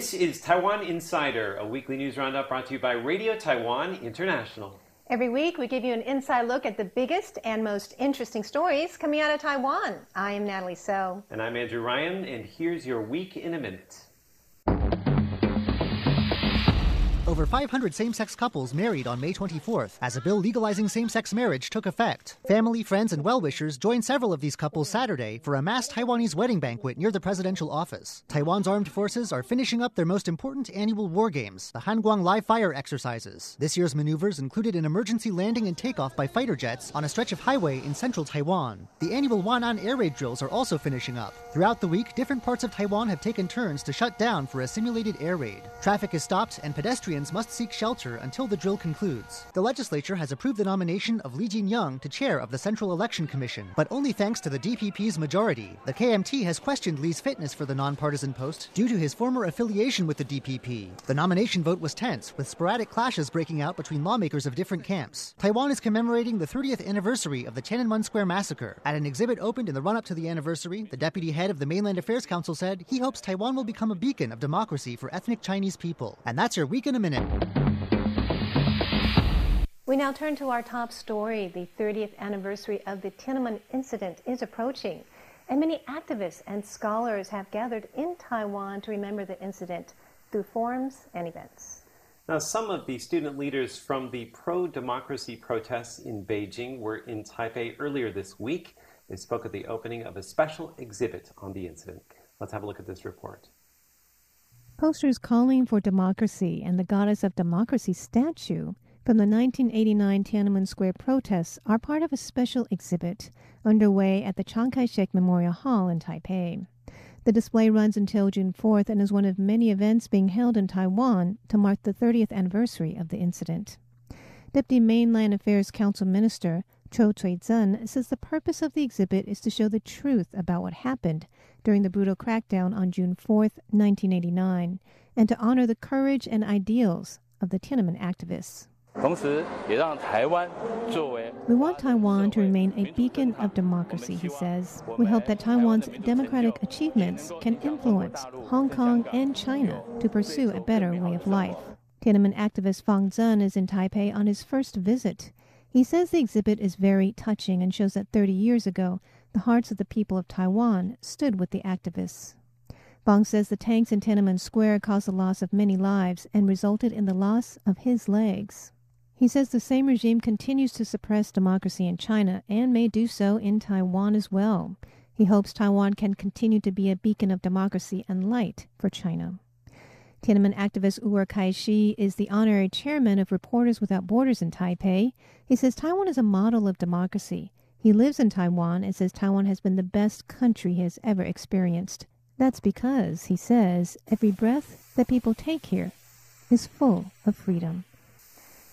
This is Taiwan Insider, a weekly news roundup brought to you by Radio Taiwan International. Every week, we give you an inside look at the biggest and most interesting stories coming out of Taiwan. I am Natalie So. And I'm Andrew Ryan, and here's your week in a minute. Over 500 same sex couples married on May 24th as a bill legalizing same sex marriage took effect. Family, friends, and well wishers joined several of these couples Saturday for a mass Taiwanese wedding banquet near the presidential office. Taiwan's armed forces are finishing up their most important annual war games, the Hanguang Live Fire exercises. This year's maneuvers included an emergency landing and takeoff by fighter jets on a stretch of highway in central Taiwan. The annual Wanan air raid drills are also finishing up. Throughout the week, different parts of Taiwan have taken turns to shut down for a simulated air raid. Traffic is stopped and pedestrians must seek shelter until the drill concludes. The legislature has approved the nomination of Lee Jin-young to chair of the Central Election Commission, but only thanks to the DPP's majority. The KMT has questioned Lee's fitness for the nonpartisan post due to his former affiliation with the DPP. The nomination vote was tense, with sporadic clashes breaking out between lawmakers of different camps. Taiwan is commemorating the 30th anniversary of the Tiananmen Square massacre. At an exhibit opened in the run-up to the anniversary, the deputy head of the Mainland Affairs Council said he hopes Taiwan will become a beacon of democracy for ethnic Chinese people. And that's your week in a minute minute. We now turn to our top story. The 30th anniversary of the Tiananmen incident is approaching, and many activists and scholars have gathered in Taiwan to remember the incident through forums and events. Now, some of the student leaders from the pro democracy protests in Beijing were in Taipei earlier this week. They spoke at the opening of a special exhibit on the incident. Let's have a look at this report. Posters calling for democracy and the Goddess of Democracy statue from the 1989 Tiananmen Square protests are part of a special exhibit underway at the Chiang Kai shek Memorial Hall in Taipei. The display runs until June 4th and is one of many events being held in Taiwan to mark the 30th anniversary of the incident. Deputy Mainland Affairs Council Minister Chiu Chui-cheng says the purpose of the exhibit is to show the truth about what happened during the brutal crackdown on June 4, 1989, and to honor the courage and ideals of the Tiananmen activists. We want Taiwan to remain a beacon of democracy, he says. We hope that Taiwan's democratic achievements can influence Hong Kong and China to pursue a better way of life. Tiananmen activist Fang Zheng is in Taipei on his first visit. He says the exhibit is very touching and shows that 30 years ago, the hearts of the people of Taiwan stood with the activists. Fang says the tanks in Tiananmen Square caused the loss of many lives and resulted in the loss of his legs. He says the same regime continues to suppress democracy in China and may do so in Taiwan as well. He hopes Taiwan can continue to be a beacon of democracy and light for China. Tiananmen activist Wu'er Kaixi is the honorary chairman of Reporters Without Borders in Taipei. He says Taiwan is a model of democracy. He lives in Taiwan and says Taiwan has been the best country he has ever experienced. That's because, he says, every breath that people take here is full of freedom.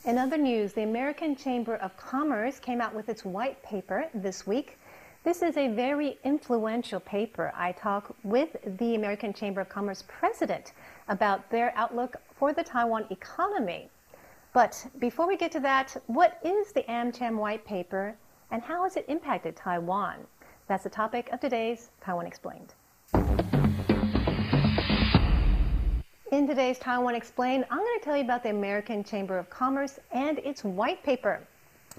In other news, the American Chamber of Commerce came out with its white paper this week this is a very influential paper. I talk with the American Chamber of Commerce president about their outlook for the Taiwan economy. But before we get to that, what is the AmCham white paper and how has it impacted Taiwan? That's the topic of today's Taiwan Explained. In today's Taiwan Explained, I'm going to tell you about the American Chamber of Commerce and its white paper.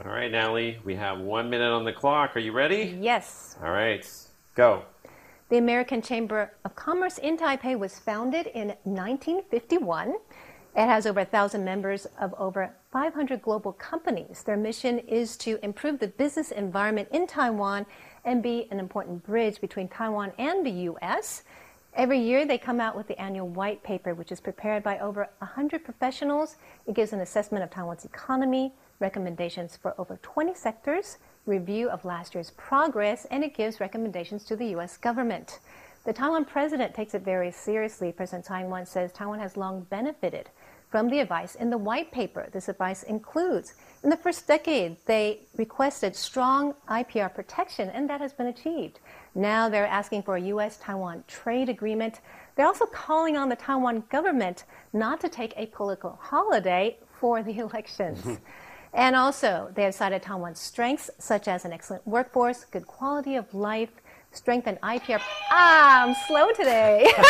All right, Natalie, we have one minute on the clock. Are you ready? Yes. All right, go. The American Chamber of Commerce in Taipei was founded in 1951. It has over a thousand members of over 500 global companies. Their mission is to improve the business environment in Taiwan and be an important bridge between Taiwan and the U.S. Every year, they come out with the annual white paper, which is prepared by over 100 professionals. It gives an assessment of Taiwan's economy, recommendations for over 20 sectors, review of last year's progress, and it gives recommendations to the U.S. government. The Taiwan president takes it very seriously. President Taiwan says Taiwan has long benefited from the advice in the white paper. This advice includes, in the first decade, they requested strong IPR protection, and that has been achieved. Now they're asking for a U.S. Taiwan trade agreement. They're also calling on the Taiwan government not to take a political holiday for the elections. Mm-hmm. And also, they have cited Taiwan's strengths, such as an excellent workforce, good quality of life, strength and IPR. Ah, I'm slow today.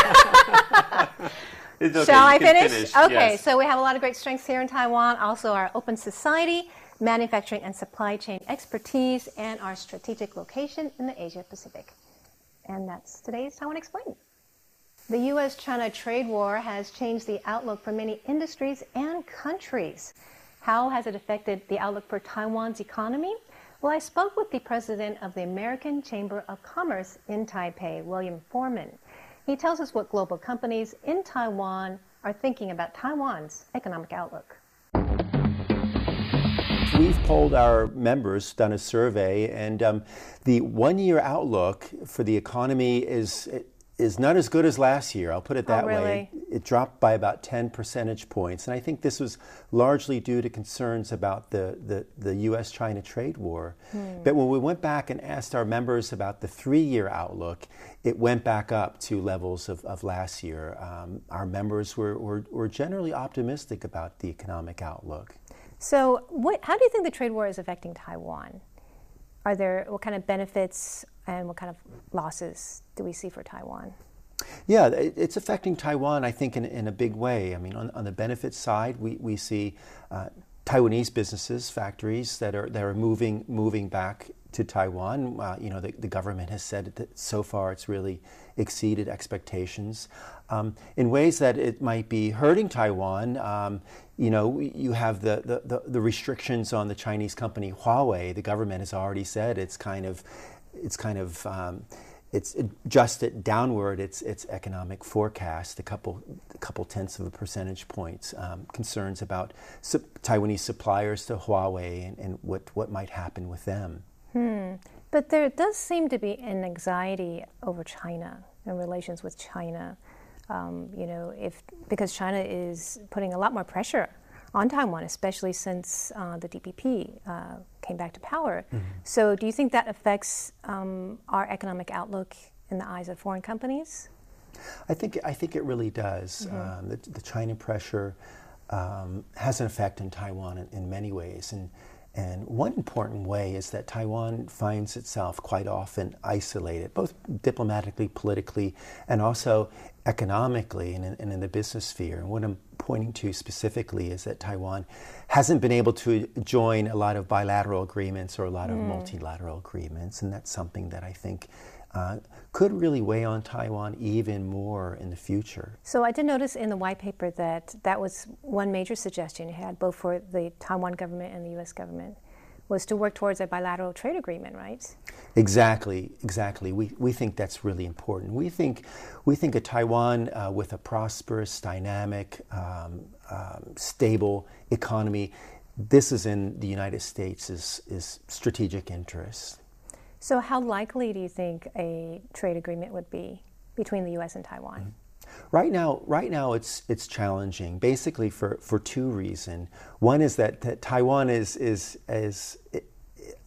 Okay, Shall I finish? finish? Okay, yes. so we have a lot of great strengths here in Taiwan. Also, our open society, manufacturing and supply chain expertise, and our strategic location in the Asia Pacific. And that's today's Taiwan Explained. The U.S. China trade war has changed the outlook for many industries and countries. How has it affected the outlook for Taiwan's economy? Well, I spoke with the president of the American Chamber of Commerce in Taipei, William Foreman. He tells us what global companies in Taiwan are thinking about Taiwan's economic outlook. We've polled our members, done a survey, and um, the one year outlook for the economy is is not as good as last year. I'll put it that Oh, really? way. It dropped by about 10 percentage points. And I think this was largely due to concerns about the, the, the US China trade war. Hmm. But when we went back and asked our members about the three year outlook, it went back up to levels of, of last year. Um, our members were, were, were generally optimistic about the economic outlook. So, what, how do you think the trade war is affecting Taiwan? Are there what kind of benefits and what kind of losses do we see for Taiwan? Yeah, it's affecting Taiwan, I think, in, in a big way. I mean, on, on the benefit side, we, we see uh, Taiwanese businesses, factories that are, that are moving, moving back to Taiwan. Uh, you know, the, the government has said that so far it's really exceeded expectations. Um, in ways that it might be hurting Taiwan, um, you know, you have the, the, the, the restrictions on the Chinese company Huawei. The government has already said it's kind of, it's kind of, um, it's adjusted downward its its economic forecast a couple a couple tenths of a percentage points. Um, concerns about sup- Taiwanese suppliers to Huawei and, and what what might happen with them. Hmm. But there does seem to be an anxiety over China and relations with China. Um, you know, if because China is putting a lot more pressure on Taiwan, especially since uh, the DPP uh, came back to power. So, do you think that affects um, our economic outlook in the eyes of foreign companies? I think I think it really does. Mm-hmm. Um, the, the China pressure um, has an effect in Taiwan in, in many ways, and and one important way is that Taiwan finds itself quite often isolated, both diplomatically, politically, and also economically and in, and in the business sphere. And what I'm pointing to specifically is that Taiwan hasn't been able to join a lot of bilateral agreements or a lot of hmm. multilateral agreements, and that's something that I think uh, could really weigh on Taiwan even more in the future. So I did notice in the white paper that that was one major suggestion you had, both for the Taiwan government and the U.S. government, was to work towards a bilateral trade agreement, right? Exactly, exactly. We, we think that's really important. We think we think a Taiwan uh, with a prosperous, dynamic, um, um, stable economy. This is in the United States' is, is strategic interest. So how likely do you think a trade agreement would be between the U.S. and Taiwan? Right now, right now it's it's challenging. Basically, for, for two reasons. One is that, that Taiwan is is is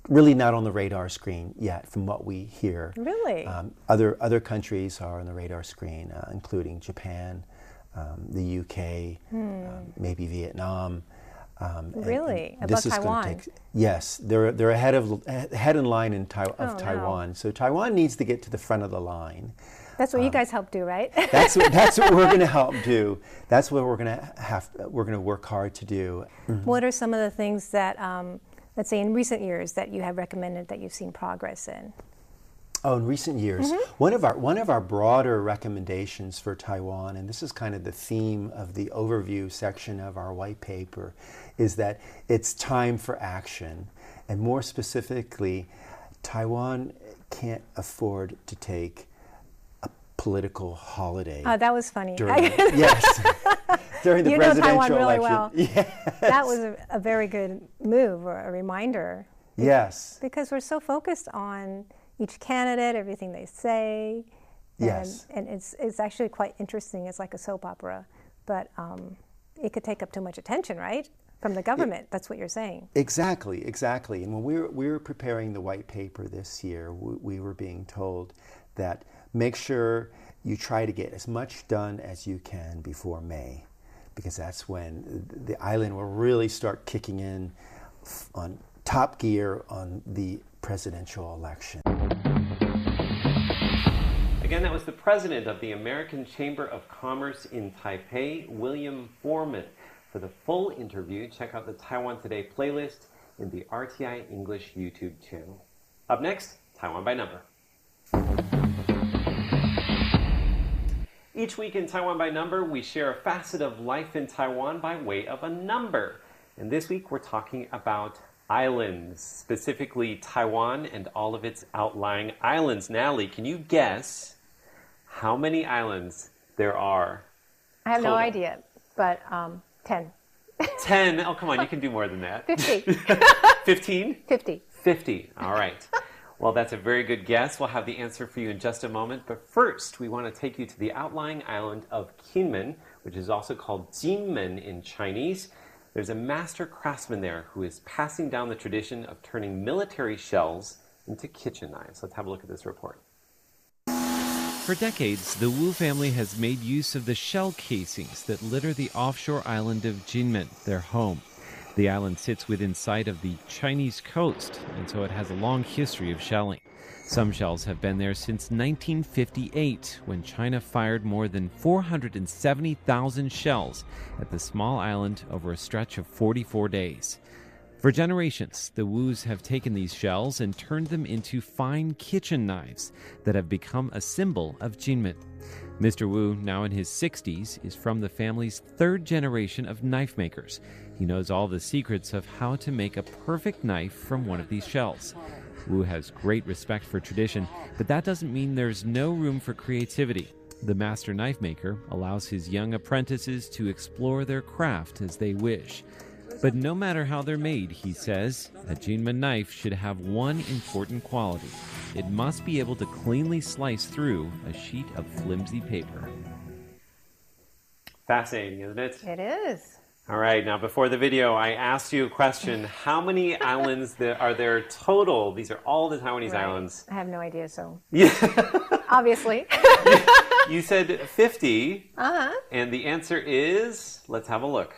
really not on the radar screen yet, from what we hear. Really? Um, other other countries are on the radar screen, uh, including Japan, um, the UK, um, maybe Vietnam. Um, and- and Really? this is Taiwan? take- yes, they're they're ahead of ahead in line in Tai- Oh, of no. Taiwan. So Taiwan needs to get to the front of the line. That's what you guys help do, right? That's what, that's what we're going to help do. That's what we're going to have. We're going to work hard to do. what are some of the things that, um, let's say, in recent years that you have recommended that you've seen progress in? Oh, in recent years, one of our one of our broader recommendations for Taiwan, and this is kind of the theme of the overview section of our white paper, is that it's time for action, and more specifically, Taiwan can't afford to take a political holiday. Oh, that was funny. during, yes, during the you know Taiwan really election. well. Yes. That was a, a very good move or a reminder yes. because we're so focused on each candidate, everything they say. And, Yes. And it's, it's actually quite interesting. It's like a soap opera, but um, it could take up too much attention, right? From the government. That's what you're saying. Exactly, exactly. And when we were, we were preparing the white paper this year, we, we were being told that make sure you try to get as much done as you can before May, because that's when the island will really start kicking in on top gear on the presidential election. Again, that was the president of the American Chamber of Commerce in Taipei, William Foreman. For the full interview, check out the Taiwan Today playlist in the RTI English YouTube channel. Up next, Taiwan by Number. Each week in Taiwan by Number, we share a facet of life in Taiwan by way of a number. And this week, we're talking about islands, specifically Taiwan and all of its outlying islands. Natalie, can you guess how many islands there are? I have no idea, but um, 10. 10. Oh, come on, you can do more than that. 50. 15? 50. 50. All right. Well, that's a very good guess. We'll have the answer for you in just a moment. But first, we want to take you to the outlying island of Kinmen, which is also called Jinmen in Chinese. There's a master craftsman there who is passing down the tradition of turning military shells into kitchen knives. Let's have a look at this report. For decades, the Wu family has made use of the shell casings that litter the offshore island of Jinmen, their home. The island sits within sight of the Chinese coast, and so it has a long history of shelling. Some shells have been there since 1958, when China fired more than 470,000 shells at the small island over a stretch of 44 days. For generations, the Wus have taken these shells and turned them into fine kitchen knives that have become a symbol of Jinmen. Mr. Wu, now in his 60s, is from the family's third generation of knife makers. He knows all the secrets of how to make a perfect knife from one of these shells. Wu has great respect for tradition, but that doesn't mean there's no room for creativity. The master knife maker allows his young apprentices to explore their craft as they wish. But no matter how they're made, he says, a Jinmen knife should have one important quality. It must be able to cleanly slice through a sheet of flimsy paper. Fascinating, isn't it? It is. All right, now before the video, I asked you a question. How many islands there are there total? These are all the Taiwanese Right. islands. I have no idea, so Yeah. obviously. you said 50, uh huh. and the answer is, let's have a look.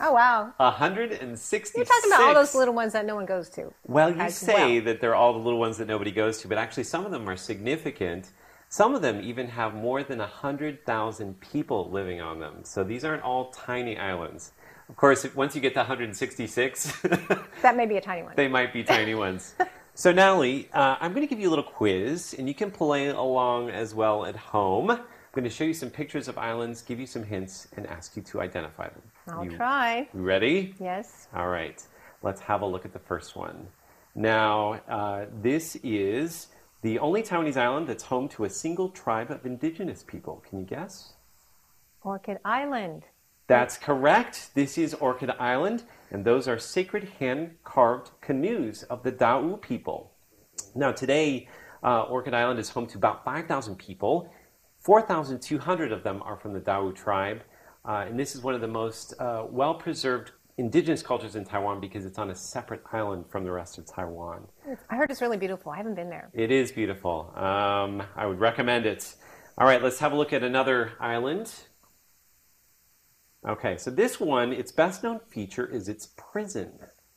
Oh, wow. 166. You're talking about all those little ones that no one goes to. Well, you say well. that they're all the little ones that nobody goes to, but actually some of them are significant. Some of them even have more than 100,000 people living on them. So these aren't all tiny islands. Of course, once you get to 166, That may be a tiny one. they might be tiny ones. So, Natalie, uh, I'm going to give you a little quiz, and you can play along as well at home. I'm going to show you some pictures of islands, give you some hints, and ask you to identify them. I'll you, try. You ready? Yes. All right, let's have a look at the first one. Now, uh, this is the only Taiwanese island that's home to a single tribe of indigenous people. Can you guess? Orchid Island. That's correct. This is Orchid Island, and those are sacred hand carved canoes of the Dao people. Now, today, uh, Orchid Island is home to about 5,000 people. 4,200 of them are from the Dao tribe, uh, and this is one of the most uh, well preserved indigenous cultures in Taiwan because it's on a separate island from the rest of Taiwan. I heard it's really beautiful. I haven't been there. It is beautiful. Um, I would recommend it. All right, let's have a look at another island. Okay, so this one, its best known feature is its prison.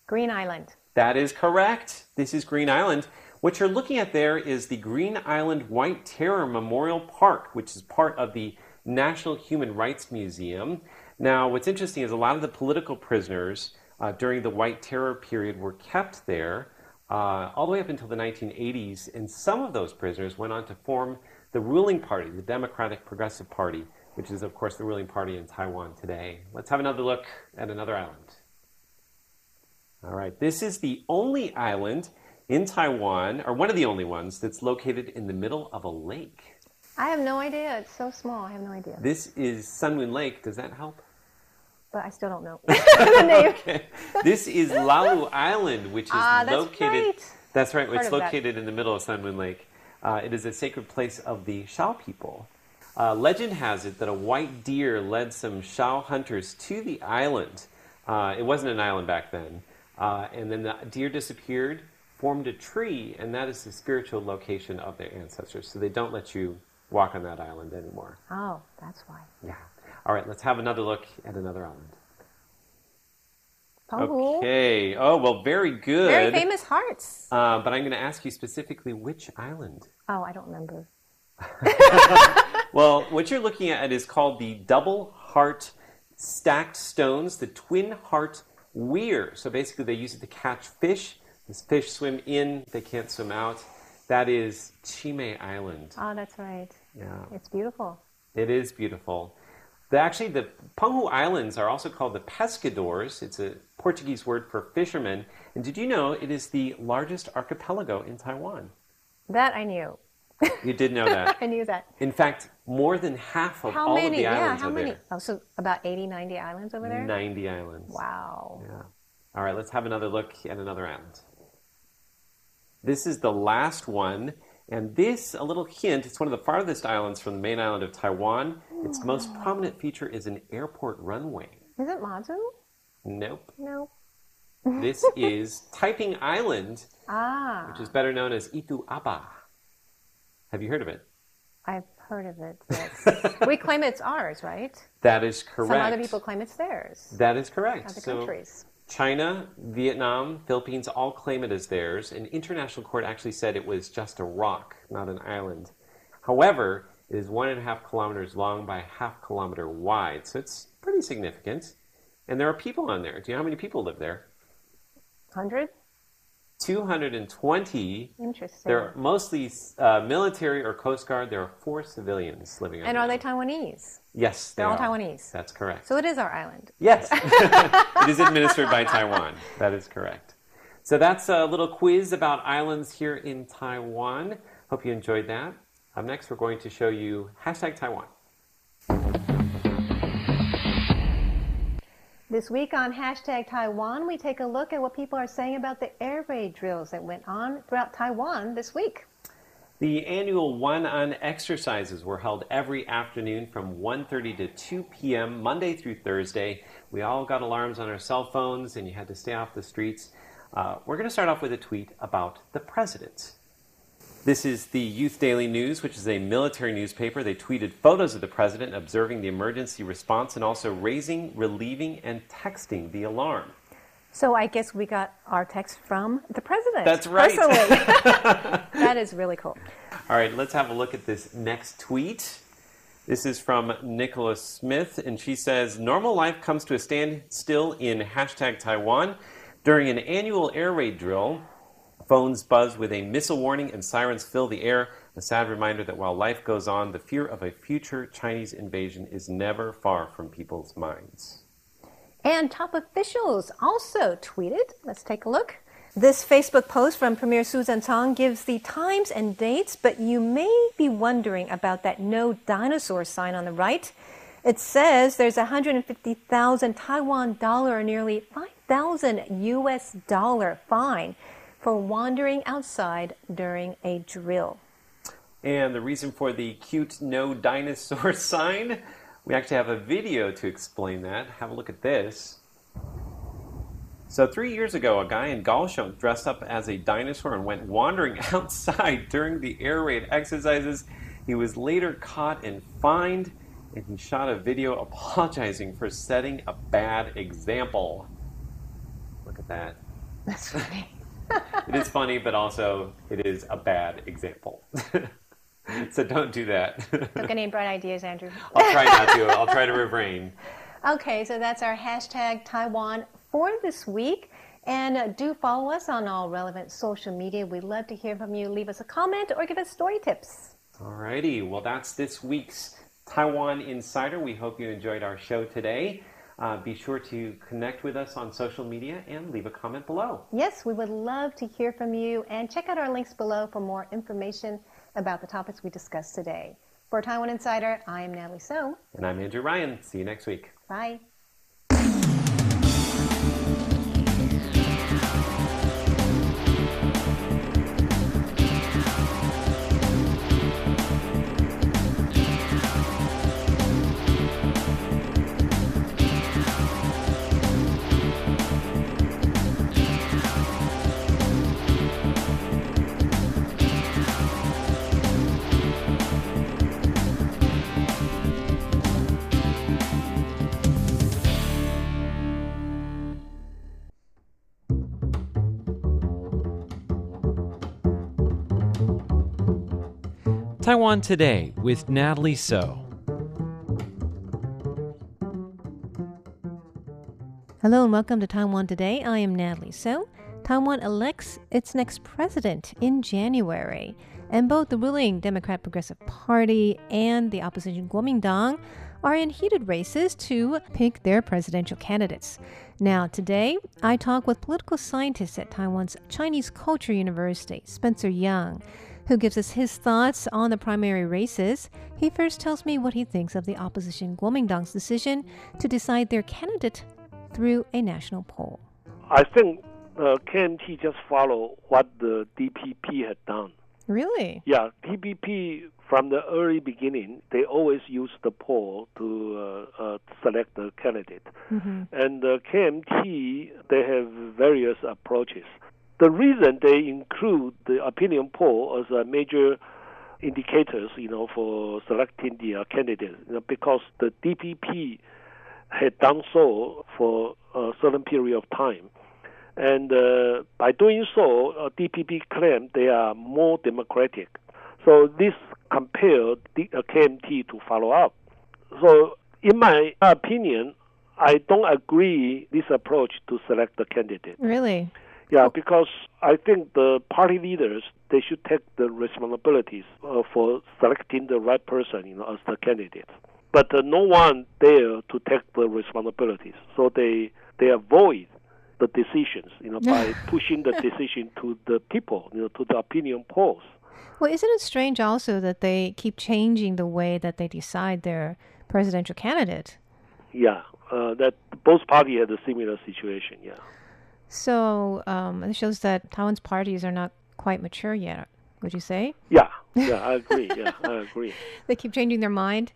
Green Island. That is correct. This is Green Island. What you're looking at there is the Green Island White Terror Memorial Park, which is part of the National Human Rights Museum. Now, what's interesting is a lot of the political prisoners uh, during the White Terror period were kept there uh, all the way up until the 1980s, and some of those prisoners went on to form the ruling party, the Democratic Progressive Party, which is, of course, the ruling party in Taiwan today. Let's have another look at another island. All right, this is the only island in Taiwan, or one of the only ones, that's located in the middle of a lake. I have no idea. It's so small. I have no idea. This is Sun Moon Lake. Does that help? But I still don't know the name. Okay. This is Lalu Island, which is Ah, that's located. right. That's right. It's of that. located in the middle of Sun Moon Lake. Uh, it is a sacred place of the Thao people. Uh, legend has it that a white deer led some Thao hunters to the island. Uh, it wasn't an island back then. Uh, and then the deer disappeared, formed a tree, and that is the spiritual location of their ancestors. So they don't let you walk on that island anymore. Oh, that's why. Yeah. All right, let's have another look at another island. Oh, Okay. Oh, well, very good. very famous hearts. Uh, but I'm going to ask you specifically which island. Oh, I don't remember. well, what you're looking at is called the double heart stacked stones, the twin heart weir. So basically, they use it to catch fish. These fish swim in, they can't swim out. That is Qimei Island. Oh, that's right. Yeah, It's beautiful. it is beautiful. The, actually, the Penghu Islands are also called the pescadores. It's a Portuguese word for fishermen. And did you know it is the largest archipelago in Taiwan? That I knew. You did know that. I knew that. In fact, more than half of How all many? of the yeah, islands how are many? there. Oh, so about 80, 90 islands over there? 90 islands. Wow. Yeah. All right, let's have another look at another island. This is the last one, and this, a little hint, it's one of the farthest islands from the main island of Taiwan. Its most prominent feature is an airport runway. Is it Mazu? Nope. Nope. This is Taiping Island, Ah, which is better known as Itu Aba. Have you heard of it? I've heard of it. We claim it's ours, right? That is correct. Some other people claim it's theirs. That is correct. Other So- countries. China, Vietnam, Philippines all claim it as theirs. An international court actually said it was just a rock, not an island. However, it is one and a half kilometers long by half kilometer wide, so it's pretty significant. And there are people on there. Do you know how many people live there? 100? 220. Interesting. They're mostly uh, military or Coast Guard. There are four civilians living on and are they Taiwanese? Yes, they They're all are. Taiwanese. That's correct. So it is our island. Yes, it is administered by Taiwan. That is correct. So that's a little quiz about islands here in Taiwan. Hope you enjoyed that. Up next, we're going to show you hashtag Taiwan. This week on hashtag Taiwan, we take a look at what people are saying about the air raid drills that went on throughout Taiwan this week. The annual Wanan exercises were held every afternoon from 1.30 to 2 p.m. Monday through Thursday. We all got alarms on our cell phones and you had to stay off the streets. Uh, we're going to start off with a tweet about the president. This is the Youth Daily News, which is a military newspaper. They tweeted photos of the president observing the emergency response and also raising, relieving, and texting the alarm. So I guess we got our text from the president. That's right. That is really cool. All right, let's have a look at this next tweet. This is from Nicholas Smith, and she says Normal life comes to a standstill in hashtag Taiwan. During an annual air raid drill, phones buzz with a missile warning and sirens fill the air. A sad reminder that while life goes on, the fear of a future Chinese invasion is never far from people's minds. And top officials also tweeted. Let's take a look. This Facebook post from Premier Su Tseng-chang gives the times and dates, but you may be wondering about that no dinosaur sign on the right. It says there's 150,000 Taiwan dollar nearly 5,000 US dollar fine for wandering outside during a drill. And the reason for the cute no dinosaur sign, we actually have a video to explain that. Have a look at this. So, three years ago, a guy in Kaohsiung dressed up as a dinosaur and went wandering outside during the air raid exercises. He was later caught and fined, and he shot a video apologizing for setting a bad example. Look at that. That's funny. It is funny, but also it is a bad example. so don't do that. Don't get any bright ideas, Andrew. I'll try not to. I'll try to refrain. Okay, so that's our hashtag Taiwan for this week. And uh, do follow us on all relevant social media. We'd love to hear from you. Leave us a comment or give us story tips. Alrighty, well, that's this week's Taiwan Insider. We hope you enjoyed our show today. Uh, be sure to connect with us on social media and leave a comment below. Yes, we would love to hear from you. And check out our links below for more information about the topics we discussed today. For Taiwan Insider, I am Natalie So. And I'm Andrew Ryan. See you next week. Bye. Taiwan Today with Natalie So. Hello and welcome to Taiwan Today. I am Natalie So. Taiwan elects its next president in January, and both the ruling Democrat Progressive Party and the opposition Kuomintang are in heated races to pick their presidential candidates. Now, today, I talk with political scientist at Taiwan's Chinese Culture University, Spencer Young who gives us his thoughts on the primary races. He first tells me what he thinks of the opposition Kuomintang's decision to decide their candidate through a national poll. I think uh, KMT just follow what the DPP had done. Really? Yeah, DPP from the early beginning, they always use the poll to uh, uh, select the candidate. Mm-hmm. And uh, KMT, they have various approaches. The reason they include the opinion poll as a major indicators, you know, for selecting the uh, candidate, you know, because the DPP had done so for a certain period of time. And uh, by doing so, uh, DPP claimed they are more democratic. So this compelled the, uh, KMT to follow up. So, in my opinion, I don't agree this approach to select the candidate. Really? Yeah, because I think the party leaders they should take the responsibilities uh, for selecting the right person, you know, as the candidate. But uh, no one there to take the responsibilities, so they they avoid the decisions, you know, by pushing the decision to the people, you know, to the opinion polls. Well, isn't it strange also that they keep changing the way that they decide their presidential candidate? Yeah, uh, that both parties had a similar situation. Yeah. So um, it shows that Taiwan's parties are not quite mature yet. Would you say? Yeah, yeah, I agree. Yeah, I agree. they keep changing their mind.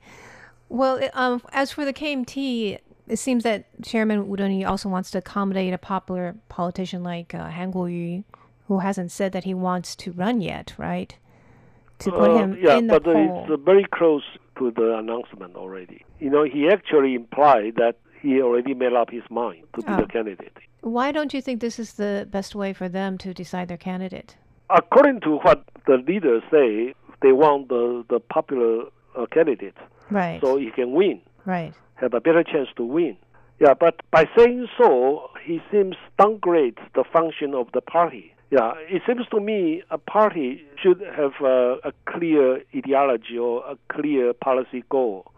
Well, um, as for the KMT, it seems that Chairman Wu Dunyi also wants to accommodate a popular politician like uh, Han Kuo-yu, who hasn't said that he wants to run yet, right? To put uh, him yeah, in the but poll. it's very close to the announcement already. You know, he actually implied that he already made up his mind to be oh. the candidate. Why don't you think this is the best way for them to decide their candidate? According to what the leaders say, they want the, the popular uh, candidate. Right. So he can win. Right. Have a better chance to win. Yeah, but by saying so, he seems downgrades the function of the party. Yeah, it seems to me a party should have a, a clear ideology or a clear policy goal,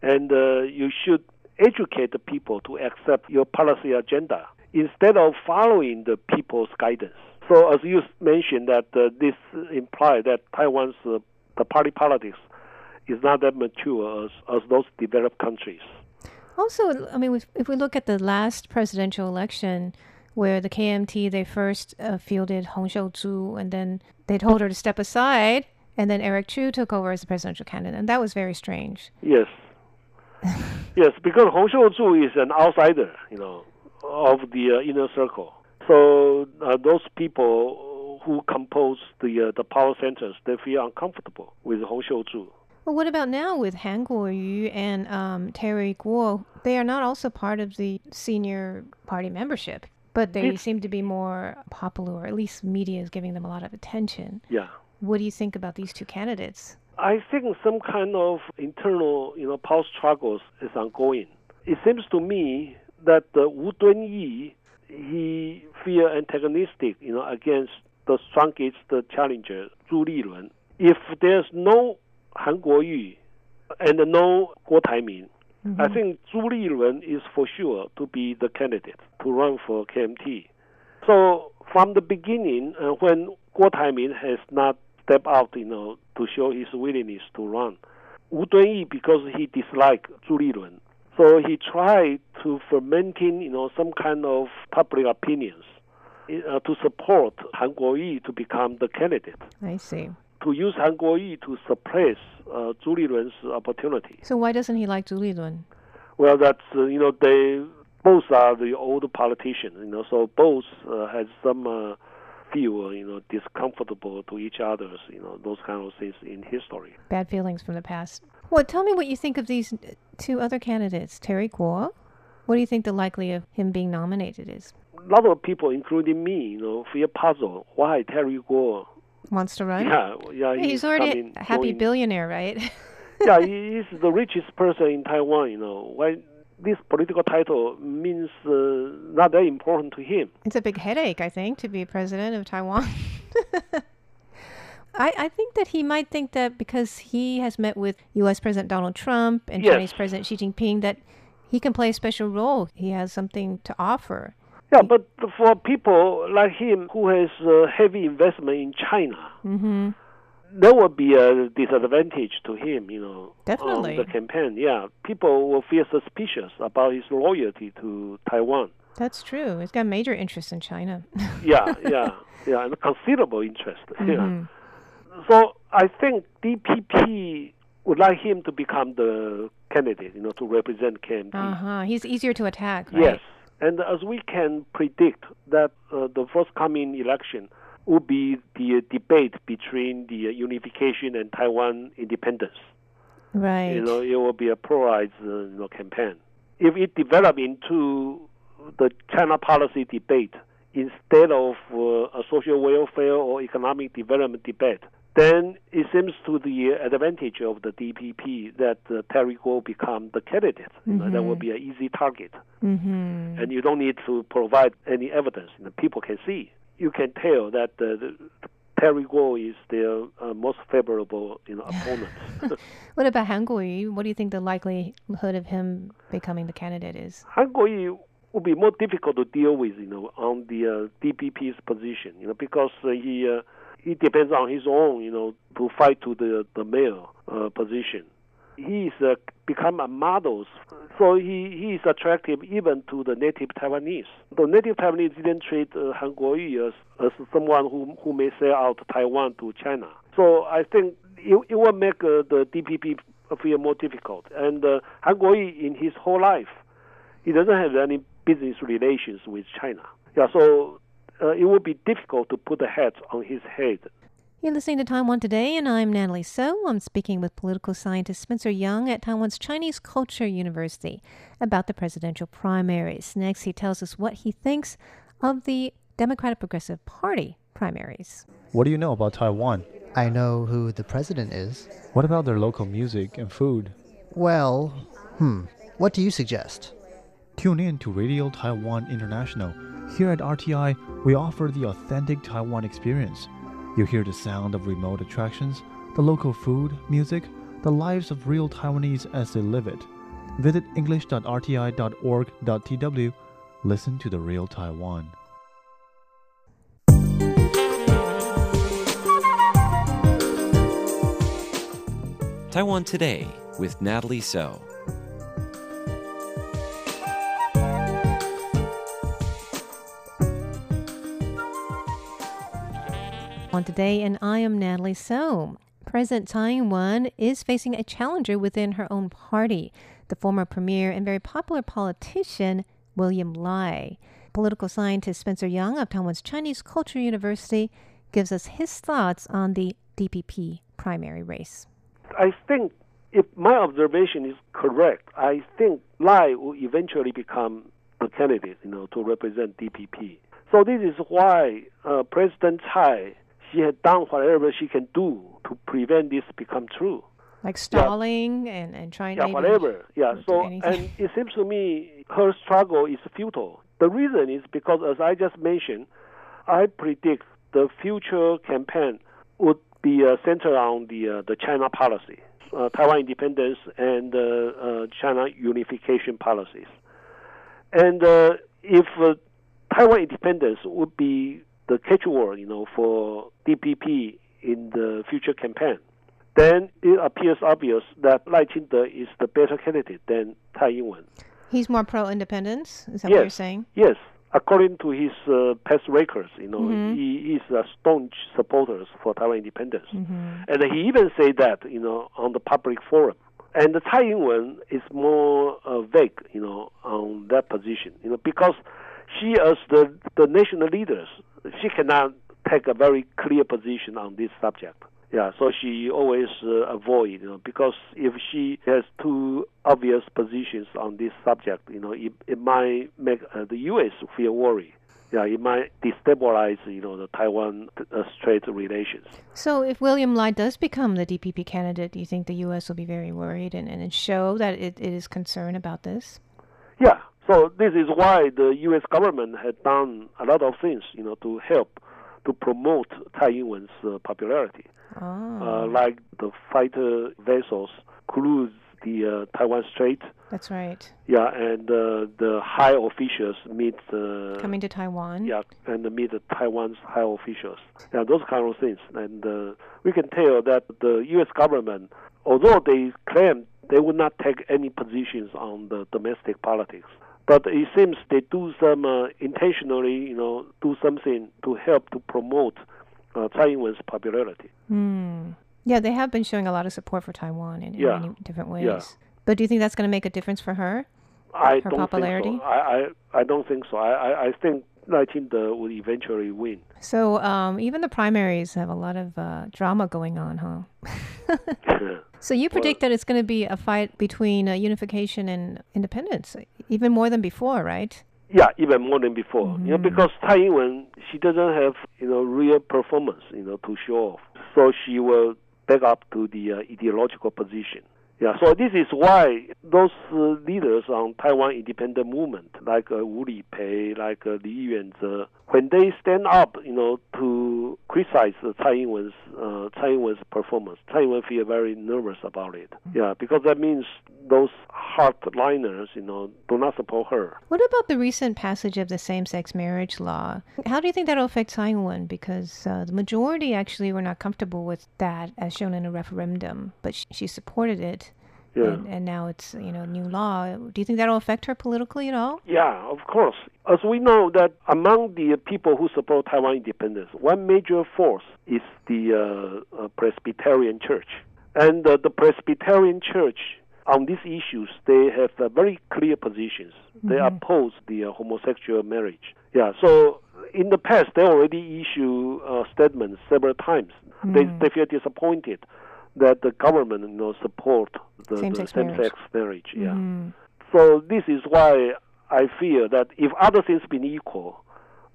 and uh, you should educate the people to accept your policy agenda instead of following the people's guidance. So, as you mentioned, that uh, this implies that Taiwan's uh, the party politics is not that mature as, as those developed countries. Also, I mean, if we look at the last presidential election, where the KMT they first uh, fielded Hong Xiu-chu, and then they told her to step aside, and then Eric Chu took over as the presidential candidate, and that was very strange. Yes, yes, because Hong Xiu-chu is an outsider, you know, of the uh, inner circle. So uh, those people who compose the uh, the power centers, they feel uncomfortable with Hong Xiu-chu. Well, what about now with Han Kuo-yu and um, Terry Gou? They are not also part of the senior party membership, but they seem to be more popular, or at least media is giving them a lot of attention. Yeah. What do you think about these two candidates? I think some kind of internal, you know, power struggles is ongoing. It seems to me that uh, Wu Dunyi he feel antagonistic, you know, against the strongest challenger Zhu Lilun. If there's no Han Kuo-yu and no Guo Taiming, mm-hmm. I think Zhu Lilun is for sure to be the candidate to run for KMT. So from the beginning, uh, when Guo Taiming has not stepped out, you know, to show his willingness to run, Wu Dunyi, because he disliked Zhu Lilun, so he tried to fermenting, you know, some kind of public opinions uh, to support Han Kuo-yu to become the candidate. I see. To use Han Kuo-yu to suppress uh, Zhu Lilun's opportunity. So why doesn't he like Zhu Lilun? Well, that's uh, you know they both are the old politicians, you know, so both uh, has some uh, feel you know discomfortable to each other's you know, those kind of things in history. Bad feelings from the past. Well, tell me what you think of these two other candidates, Terry Gou. What do you think the likely of him being nominated is? A lot of people, including me, you know, feel puzzled why Terry Gou Wants to run? Yeah, yeah. He's already coming, a happy going- billionaire, right? yeah, he's the richest person in Taiwan. You know, why this political title means uh, not that important to him. It's a big headache, I think, to be president of Taiwan. I, I think that he might think that because he has met with U.S. President Donald Trump and Yes. Chinese President Xi Jinping, that he can play a special role. He has something to offer. Yeah, but for people like him who has uh, heavy investment in China, hmm there will be a disadvantage to him, you know, Definitely. on the campaign. Yeah, people will feel suspicious about his loyalty to Taiwan. That's true. He's got major interest in China. Yeah, yeah, yeah, and considerable interest. Yeah. Mhm. So I think DPP would like him to become the candidate, you know, to represent KMT. Uh huh. He's easier to attack, right? Yes, and as we can predict that uh, the forthcoming election will be the debate between the unification and Taiwan independence. Right. You know, it will be a polarized uh, you know, campaign. If it develop into the China policy debate instead of uh, a social welfare or economic development debate, then it seems to the advantage of the DPP that uh, Terry Gou become the candidate. You know, that will be an easy target mm-hmm. and you don't need to provide any evidence. You know, people can see. You can tell that uh, the, Terry Gou is their uh, most favorable you know, opponent. What about Han Kuo-yu? What do you think the likelihood of him becoming the candidate is? Han Kuo-yu will be more difficult to deal with, you know, on the uh, DPP's position, you know, because uh, he uh, he depends on his own, you know, to fight to the the mayor uh, position. He's uh, become a model, so he, he is attractive even to the native Taiwanese. The native Taiwanese didn't treat uh, Han Kuo-yu as, as someone who who may sell out Taiwan to China. So I think it, it will make uh, the DPP feel more difficult. And uh, Han Kuo-yu in his whole life he doesn't have any business relations with China. Yeah, so uh, it would be difficult to put a hat on his head. You're listening to Taiwan Today, and I'm Natalie So. I'm speaking with political scientist Spencer Young at Taiwan's Chinese Culture University about the presidential primaries. Next, he tells us what he thinks of the Democratic Progressive Party primaries. What do you know about Taiwan? I know who the president is. What about their local music and food? Well, hmm, what do you suggest? Tune in to Radio Taiwan International. Here at RTI, we offer the authentic Taiwan experience. You'll hear the sound of remote attractions, the local food, music, the lives of real Taiwanese as they live it. Visit english.rti.org.tw. Listen to the real Taiwan. Taiwan Today with Natalie So. On today, and I am Natalie So. President Tsai is facing a challenger within her own party, the former premier and very popular politician William Lai. Political scientist Spencer Young of Taiwan's Chinese Culture University gives us his thoughts on the DPP primary race. I think if my observation is correct, I think Lai will eventually become the candidate, you know, to represent DPP. So this is why uh, President Tsai she had done whatever she can do to prevent this become true. Like stalling and, and trying Yeah, maybe whatever. Yeah. So and it seems to me her struggle is futile. The reason is because, as I just mentioned, I predict the future campaign would be uh, centered on the uh, the China policy, uh, Taiwan independence, and uh, uh, China unification policies. And uh, if uh, Taiwan independence would be the catchword, you know, for DPP in the future campaign, then it appears obvious that Lai Ching-te is the better candidate than Tsai Ing-wen. He's more pro-independence. Is that what you're saying? Yes, according to his uh, past records, you know, Mhm. he is a staunch supporter for Taiwan independence, Mm-hmm. and he even said that, you know, on the public forum. And Tsai Ing-wen is more uh, vague, you know, on that position, you know, because she, as the the national leaders, she cannot take a very clear position on this subject. Yeah, so she always uh, avoid, you know, because if she has too obvious positions on this subject, you know, it, it might make uh, the U.S. feel worried. yeah, it might destabilize, you know, the Taiwan uh, Strait relations. So, if William Lai does become the DPP candidate, do you think the U.S. will be very worried and, and show that it, it is concerned about this? Yeah. So this is why the U.S. government had done a lot of things, you know, to help to promote Tsai Ing-wen's uh, popularity, oh. uh, like the fighter vessels cruise the uh, Taiwan Strait. That's right. Yeah, and uh, the high officials meet uh, coming to Taiwan. Yeah, and meet the Taiwan's high officials. Yeah, those kind of things, and uh, we can tell that the U.S. government, although they claim they would not take any positions on the domestic politics, but it seems they do some uh, intentionally, you know, do something to help to promote uh, Tsai Ing-wen's popularity. Mm. Yeah, they have been showing a lot of support for Taiwan in, in Yeah. many different ways. Yeah. But do you think that's going to make a difference for her? I Her don't popularity? think so. I, I, I don't think so. I, I, I think Nightingale will eventually win. So um, even the primaries have a lot of uh, drama going on, huh? so you predict that it's going to be a fight between uh, unification and independence, even more than before, right? Yeah, even more than before. You Mm-hmm. know, because Tsai Ing-wen, she doesn't have you know real performance, you know, to show off. So she will back up to the uh, ideological position. Yeah, so this is why those uh, leaders on Taiwan independent movement, like uh, Wu Lipei, like uh, Li Yuanze, when they stand up, you know, to criticize the Tsai Ing-wen's uh, Tsai Ing-wen's performance, Tsai Ing-wen feel very nervous about it. Yeah, because that means those hardliners, you know, do not support her. What about the recent passage of the same-sex marriage law? How do you think that'll affect Taiwan? Because uh, the majority actually were not comfortable with that, as shown in a referendum, but she, she supported it, Yeah. and, and now it's you know new law. Do you think that'll affect her politically at all? Yeah, of course. As we know that among the people who support Taiwan independence, one major force is the uh, uh, Presbyterian Church. And uh, the Presbyterian Church, on these issues, they have uh, very clear positions. They oppose the uh, homosexual marriage. Yeah, so in the past, they already issue uh, statements several times. They, they feel disappointed that the government, you know, support the, the Same-sex marriage. Yeah. Mm. So this is why I fear that if other things been equal,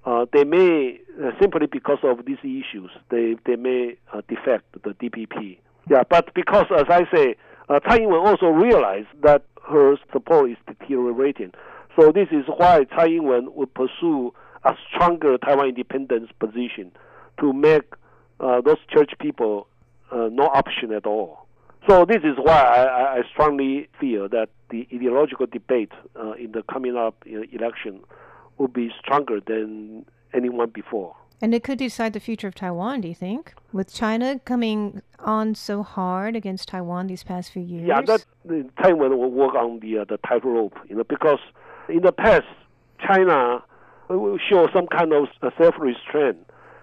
uh, they may uh, simply because of these issues they they may uh, defect the DPP. Yeah, but because as I say, uh, Tsai Ing-wen also realized that her support is deteriorating. So this is why Tsai Ing-wen will pursue a stronger Taiwan independence position to make uh, those church people uh, no option at all. So this is why I, I- strongly feel that the ideological debate uh, in the coming up uh, election will be stronger than anyone before. And it could decide the future of Taiwan, do you think? With China coming on so hard against Taiwan these past few years? Yeah, that the Taiwan will work on the uh, the tightrope, you know, because in the past China will show some kind of uh, self-restraint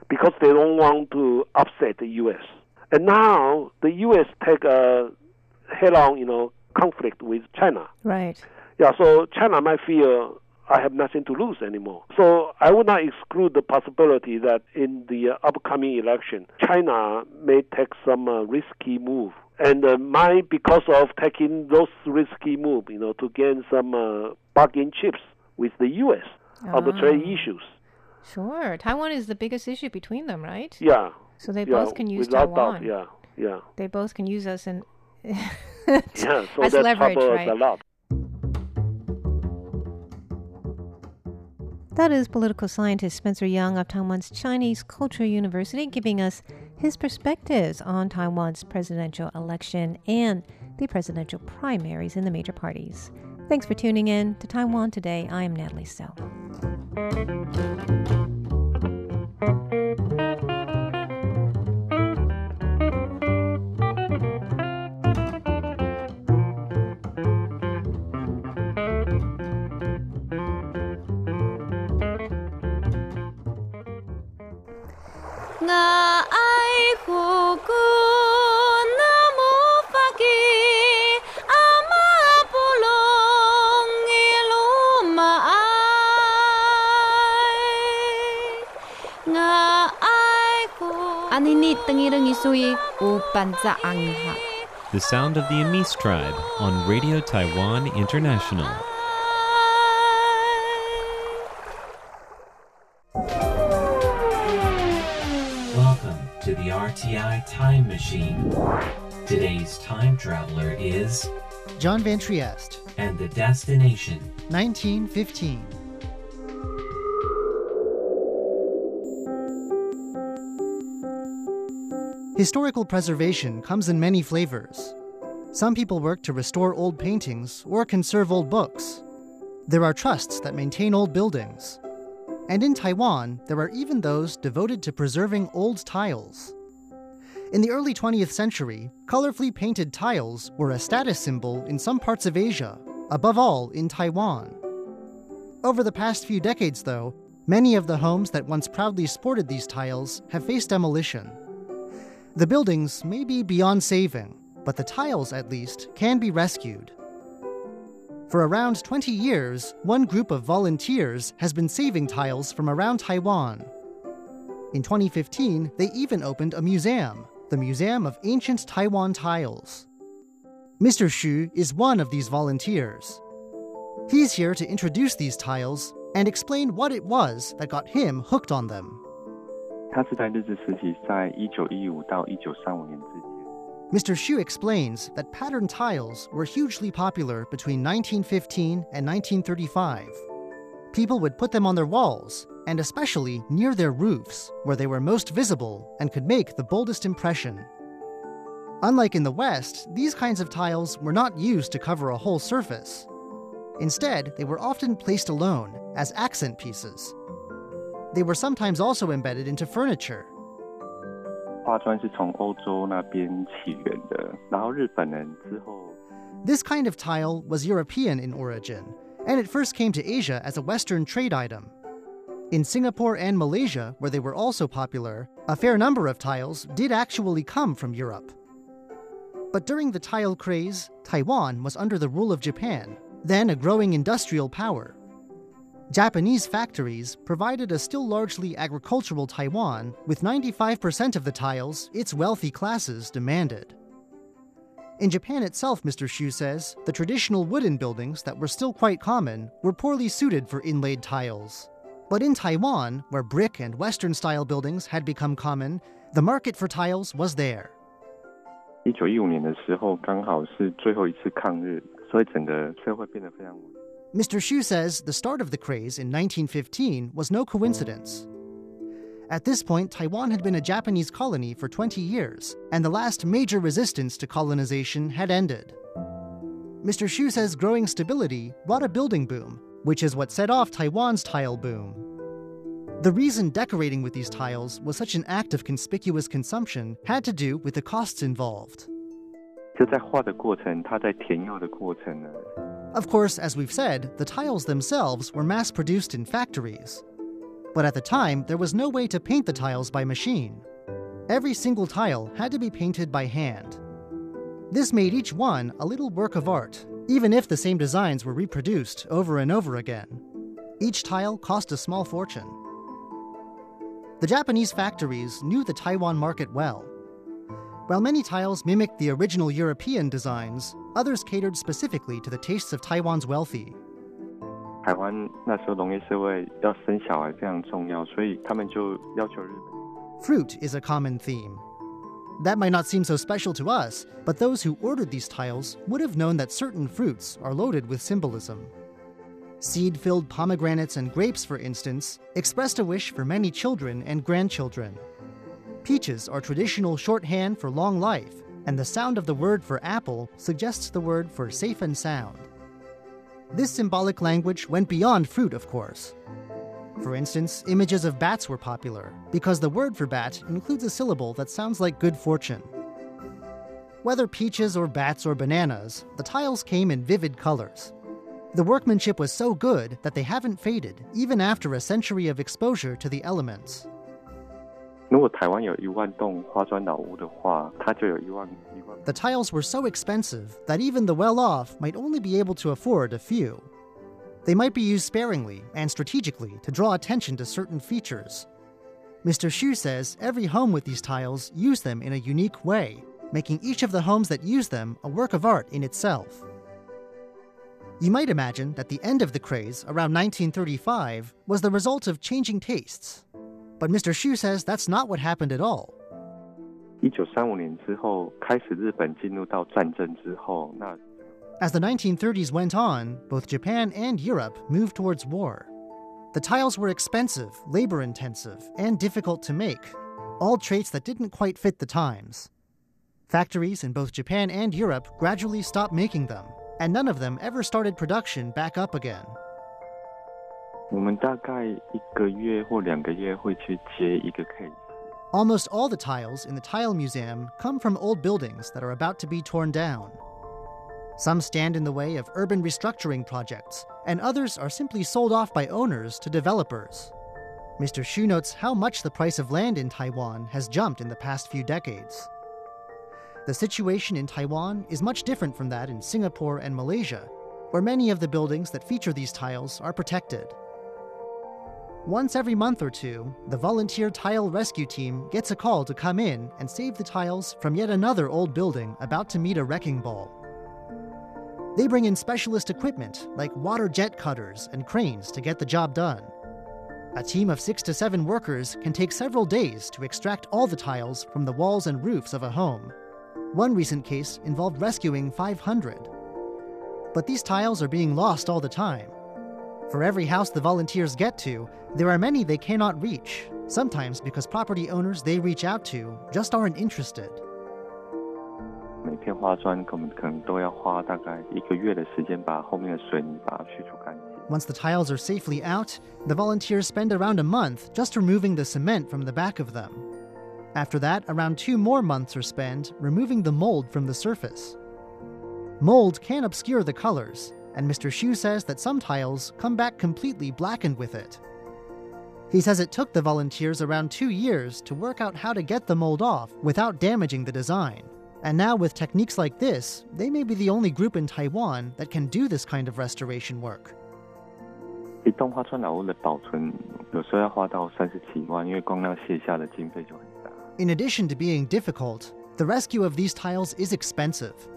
because they don't want to upset the U.S. And now the U.S. take a head-on, you know, conflict with China. Right. Yeah, so China might feel I have nothing to lose anymore. So I would not exclude the possibility that in the uh, upcoming election, China may take some uh, risky move. And uh, might, because of taking those risky move, you know, to gain some uh, bargain chips with the U.S. on the trade Ah. issues. Sure. Taiwan is the biggest issue between them, right? Yeah. So they yeah, both can use Taiwan. Yeah, yeah. They both can use us and Yeah, so as that leverage, right? a lot. That is political scientist Spencer Young of Taiwan's Chinese Cultural University giving us his perspectives on Taiwan's presidential election and the presidential primaries in the major parties. Thanks for tuning in to Taiwan Today. I am Natalie So. The sound of the Amis tribe on Radio Taiwan International. RTI Time Machine. Today's time traveler is John Van Trieste, and the destination 1915. Historical preservation comes in many flavors. Some people work to restore old paintings or conserve old books. There are trusts that maintain old buildings. And in Taiwan, there are even those devoted to preserving old tiles. In the early 20th century, colorfully painted tiles were a status symbol in some parts of Asia, above all in Taiwan. Over the past few decades, though, many of the homes that once proudly sported these tiles have faced demolition. The buildings may be beyond saving, but the tiles, at least, can be rescued. For around 20 years, one group of volunteers has been saving tiles from around Taiwan. In 2015, they even opened a museum, the Museum of Ancient Taiwan Tiles. Mr. Xu is one of these volunteers. He's here to introduce these tiles and explain what it was that got him hooked on them. Mr. Xu explains that pattern tiles were hugely popular between 1915 and 1935 People would put them on their walls, and especially near their roofs, where they were most visible and could make the boldest impression. Unlike in the West, these kinds of tiles were not used to cover a whole surface. Instead, they were often placed alone, as accent pieces. They were sometimes also embedded into furniture. 花砖是从欧洲那边起源的，然后日本人之后 This kind of tile was European in origin, and it first came to Asia as a Western trade item. In Singapore and Malaysia, where they were also popular, a fair number of tiles did actually come from Europe. But during the tile craze, Taiwan was under the rule of Japan, then a growing industrial power. Japanese factories provided a still largely agricultural Taiwan with 95% of the tiles its wealthy classes demanded. In Japan itself, Mr. Xu says, the traditional wooden buildings that were still quite common were poorly suited for inlaid tiles. But in Taiwan, where brick and Western style buildings had become common, the market for tiles was there. 一九一五年的时候，刚好是最后一次抗日，所以整个社会变得非常。Mr. Xu says the start of the craze in 1915 was no coincidence. At this point, Taiwan had been a Japanese colony for 20 years, and the last major resistance to colonization had ended. Mr. Xu says growing stability brought a building boom, which is what set off Taiwan's tile boom. The reason decorating with these tiles was such an act of conspicuous consumption had to do with the costs involved. Of course, as we've said, the tiles themselves were mass produced in factories, but at the time, there was no way to paint the tiles by machine. Every single tile had to be painted by hand. This made each one a little work of art, even if the same designs were reproduced over and over again. Each tile cost a small fortune. The Japanese factories knew the Taiwan market well. While many tiles mimicked the original European designs, others catered specifically to the tastes of Taiwan's wealthy. 台湾那时候农业社会要生小孩非常重要，所以他们就要求日本 Fruit is a common theme. That might not seem so special to us, but those who ordered these tiles would have known that certain fruits are loaded with symbolism. Seed filled pomegranates and grapes, for instance, expressed a wish for many children and grandchildren. Peaches are traditional shorthand for long life, and the sound of the word for apple suggests the word for safe and sound. This symbolic language went beyond fruit, of course. For instance, images of bats were popular because the word for bat includes a syllable that sounds like good fortune. Whether peaches or bats or bananas, the tiles came in vivid colors. The workmanship was so good that they haven't faded, even after a century of exposure to the elements. 如果台湾有一万栋花砖老屋的话，它就有一万一万。 The tiles were so expensive that even the well off might only be able to afford a few. They might be used sparingly and strategically to draw attention to certain features. Mr. Xu says every home with these tiles use them in a unique way, making each of the homes that use them a work of art in itself. You might imagine that the end of the craze around 1935 was the result of changing tastes. But Mr. Xu says that's not what happened at all. 一九三五年之后，开始日本进入到战争之后，那 As the 1930s went on, both Japan and Europe moved towards war. The tiles were expensive, labor intensive, and difficult to make, all traits that didn't quite fit the times. Factories in both Japan and Europe gradually stopped making them, and none of them ever started production back up again. 我们大概一个月或两个月会去接一个 case。 Almost all the tiles in the Tile Museum come from old buildings that are about to be torn down. Some stand in the way of urban restructuring projects, and others are simply sold off by owners to developers. Mr. Xu notes how much the price of land in Taiwan has jumped in the past few decades. The situation in Taiwan is much different from that in Singapore and Malaysia, where many of the buildings that feature these tiles are protected. Once every month or two, the volunteer tile rescue team gets a call to come in and save the tiles from yet another old building about to meet a wrecking ball. They bring in specialist equipment like water jet cutters and cranes to get the job done. A team of six to seven workers can take several days to extract all the tiles from the walls and roofs of a home. One recent case involved rescuing 500. But these tiles are being lost all the time. For every house the volunteers get to, there are many they cannot reach, sometimes because property owners they reach out to just aren't interested. 每片花砖，我们可能都要花大概一个月的时间，把后面的水泥把它去除干净。 Once the tiles are safely out, the volunteers spend around a month just removing the cement from the back of them. After that, around two more months are spent removing the mold from the surface. Mold can obscure the colors, and Mr. Xu says that some tiles come back completely blackened with it. He says it took the volunteers around two years to work out how to get the mold off without damaging the design. And now, with techniques like this, they may be the only group in Taiwan that can do this kind of restoration work. In addition to being difficult, the rescue of these tiles is expensive.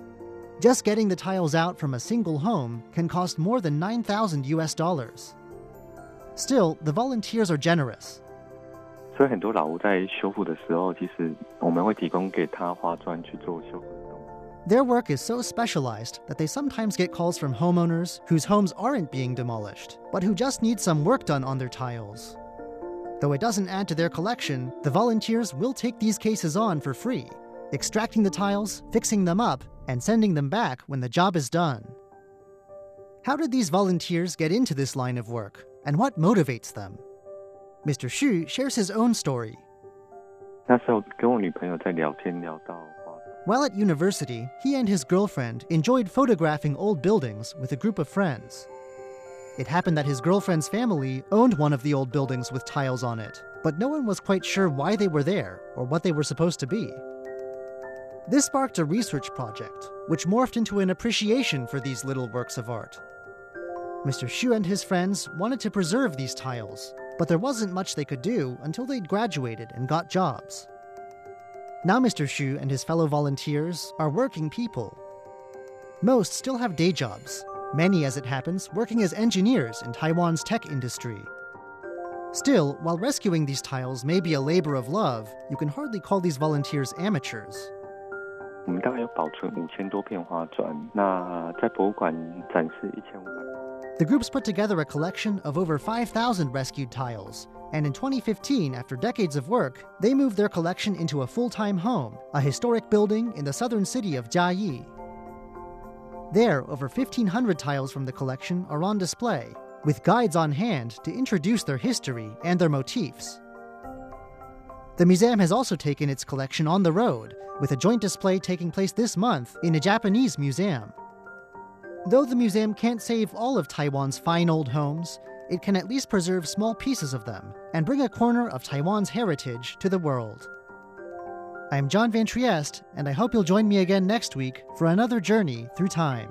Just getting the tiles out from a single home can cost more than 9,000 US dollars. Still, the volunteers are generous. 所以很多老屋在修复的时候，其实我们会提供给他花砖去做修复的动作。 Their work is so specialized that they sometimes get calls from homeowners whose homes aren't being demolished, but who just need some work done on their tiles. Though it doesn't add to their collection, the volunteers will take these cases on for free, extracting the tiles, fixing them up, and sending them back when the job is done. How did these volunteers get into this line of work, and what motivates them? Mr. Xu shares his own story. While at university, he and his girlfriend enjoyed photographing old buildings with a group of friends. It happened that his girlfriend's family owned one of the old buildings with tiles on it, but no one was quite sure why they were there or what they were supposed to be. This sparked a research project, which morphed into an appreciation for these little works of art. Mr. Xu and his friends wanted to preserve these tiles, but there wasn't much they could do until they'd graduated and got jobs. Now, Mr. Xu and his fellow volunteers are working people. Most still have day jobs, many, as it happens, working as engineers in Taiwan's tech industry. Still, while rescuing these tiles may be a labor of love, you can hardly call these volunteers amateurs. 我们大概有保存五千多片花砖，那在博物馆展示一千五百。The groups put together a collection of over 5,000 rescued tiles, and in 2015, after decades of work, they moved their collection into a full time home, a historic building in the southern city of Chiayi. There, over 1,500 tiles from the collection are on display, with guides on hand to introduce their history and their motifs. The museum has also taken its collection on the road, with a joint display taking place this month in a Japanese museum. Though the museum can't save all of Taiwan's fine old homes, it can at least preserve small pieces of them and bring a corner of Taiwan's heritage to the world. I'm John Van Trieste, and I hope you'll join me again next week for another journey through time.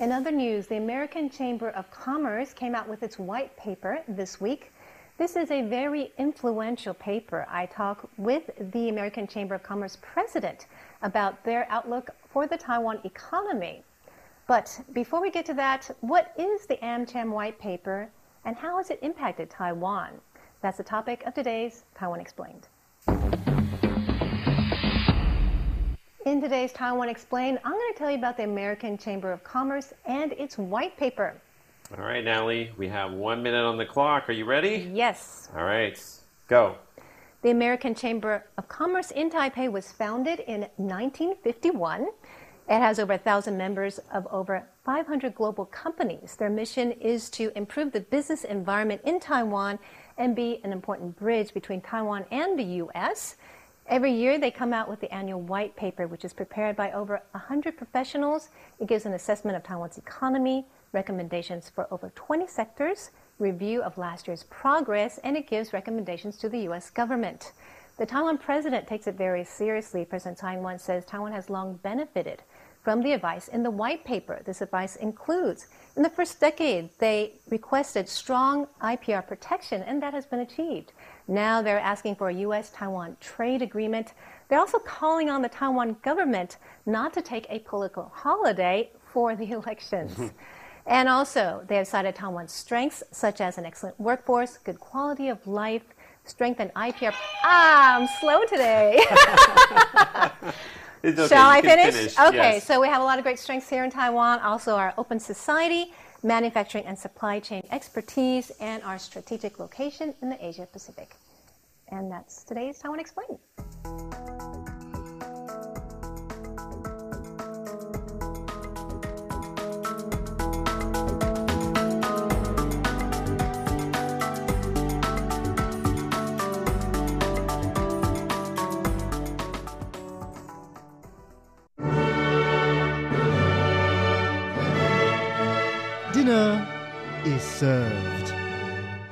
In other news, the American Chamber of Commerce came out with its white paper this week. This is a very influential paper. I talk with the American Chamber of Commerce president about their outlook for the Taiwan economy. But before we get to that, what is the AmCham white paper and how has it impacted Taiwan? That's the topic of today's Taiwan Explained. In today's Taiwan Explained, I'm going to tell you about the American Chamber of Commerce and its white paper. All right, Natalie, we have one minute on the clock. Are you ready? Yes. All right, go. The American Chamber of Commerce in Taipei was founded in 1951. It has over a thousand members of over 500 global companies. Their mission is to improve the business environment in Taiwan and be an important bridge between Taiwan and the U.S. Every year, they come out with the annual white paper, which is prepared by over 100 professionals. It gives an assessment of Taiwan's economy, recommendations for over 20 sectors, review of last year's progress, and it gives recommendations to the U.S. government. The Taiwan president takes it very seriously. President Taiwan says Taiwan has long benefited from the advice in the white paper. This advice includes in the first decade, they requested strong IPR protection, and that has been achieved. Now they're asking for a U.S. Taiwan trade agreement. They're also calling on the Taiwan government not to take a political holiday for the elections. and also, they have cited Taiwan's strengths, such as an excellent workforce, good quality of life, strength and IPR. Ah, I'm slow today. Okay, Shall I can finish? Okay, yes. so we have a lot of great strengths here in Taiwan. Also, our open society, manufacturing and supply chain expertise, and our strategic location in the Asia Pacific. And that's today's Taiwan Explained. Dinner is served.